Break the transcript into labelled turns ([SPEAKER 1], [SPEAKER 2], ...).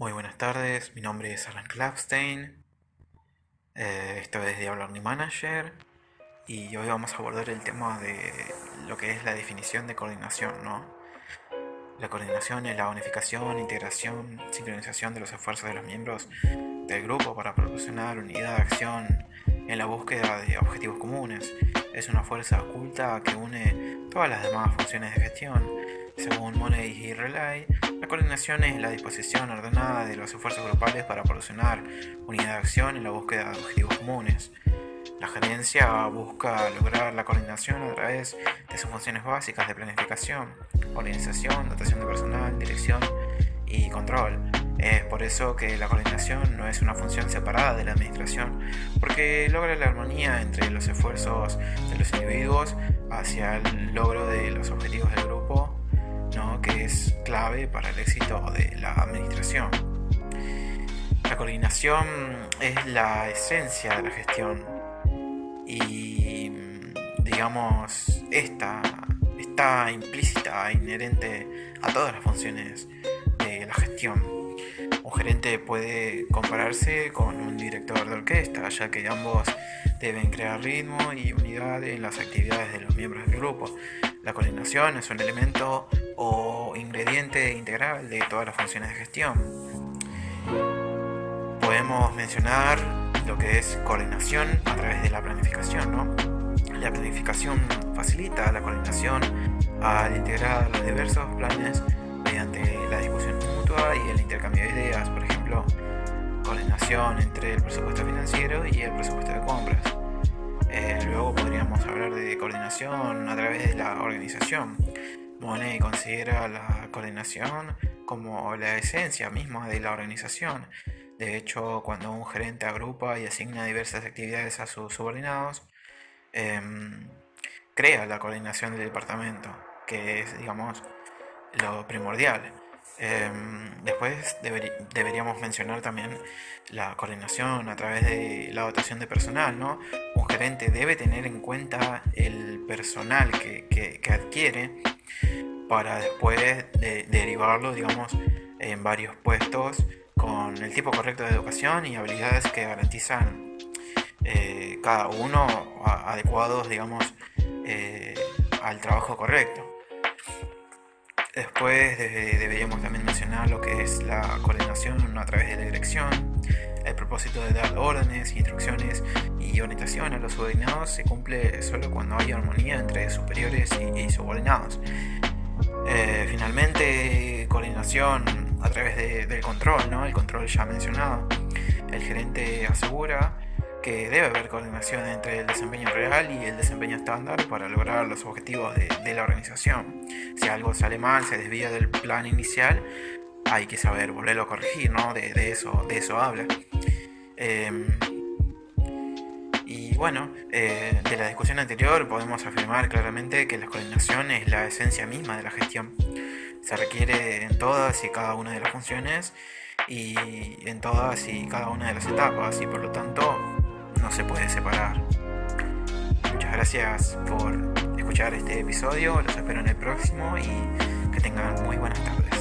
[SPEAKER 1] Muy buenas tardes, mi nombre es Alan Klapstein, eh, esto es Diablo Learning Manager y hoy vamos a abordar el tema de lo que es la definición de coordinación, ¿no? La coordinación es la unificación, integración, sincronización de los esfuerzos de los miembros del grupo para proporcionar unidad de acción en la búsqueda de objetivos comunes. Es una fuerza oculta que une todas las demás funciones de gestión. Según Money y Relay, la coordinación es la disposición ordenada de los esfuerzos grupales para proporcionar unidad de acción en la búsqueda de objetivos comunes. La gerencia busca lograr la coordinación a través de sus funciones básicas de planificación, organización, dotación de personal, dirección y control. Es por eso que la coordinación no es una función separada de la administración, porque logra la armonía entre los esfuerzos de los individuos hacia el logro de los objetivos clave para el éxito de la administración. La coordinación es la esencia de la gestión y digamos esta está implícita e inherente a todas las funciones de la gestión. Un gerente puede compararse con un director de orquesta, ya que ambos deben crear ritmo y unidad en las actividades de los miembros del grupo. La coordinación es un elemento o ingrediente integral de todas las funciones de gestión. Podemos mencionar lo que es coordinación a través de la planificación, ¿no? La planificación facilita la coordinación al integrar los diversos planes mediante la discusión mutua y el intercambio de ideas, por ejemplo, coordinación entre el presupuesto financiero y el presupuesto de compras. Eh, luego podríamos hablar de coordinación a través de la organización. Monet considera la coordinación como la esencia misma de la organización. De hecho, cuando un gerente agrupa y asigna diversas actividades a sus subordinados, em, crea la coordinación del departamento, que es, digamos, lo primordial. Em, después deberíamos mencionar también la coordinación a través de la dotación de personal. ¿no? Un gerente debe tener en cuenta el personal que, adquiere para después derivarlo digamos, en varios puestos con el tipo correcto de educación y habilidades que garantizan eh, cada uno adecuados digamos, eh, al trabajo correcto. Después deberíamos también mencionar lo que es la coordinación a través de la dirección. El propósito de dar órdenes, instrucciones y orientación a los subordinados se cumple solo cuando hay armonía entre superiores y, subordinados. Eh, finalmente, coordinación a través del control, ¿no? el control ya mencionado. El gerente asegura que debe haber coordinación entre el desempeño real y el desempeño estándar para lograr los objetivos de, la organización. Si algo sale mal, se desvía del plan inicial, hay que saber volverlo a corregir, ¿no? De, eso, de eso habla. Em, y bueno, eh, de la discusión anterior podemos afirmar claramente que la coordinación es la esencia misma de la gestión. Se requiere en todas y cada una de las funciones y en todas y cada una de las etapas y por lo tanto no se puede separar. Muchas gracias por escuchar este episodio, los espero en el próximo y que tengan muy buenas tardes.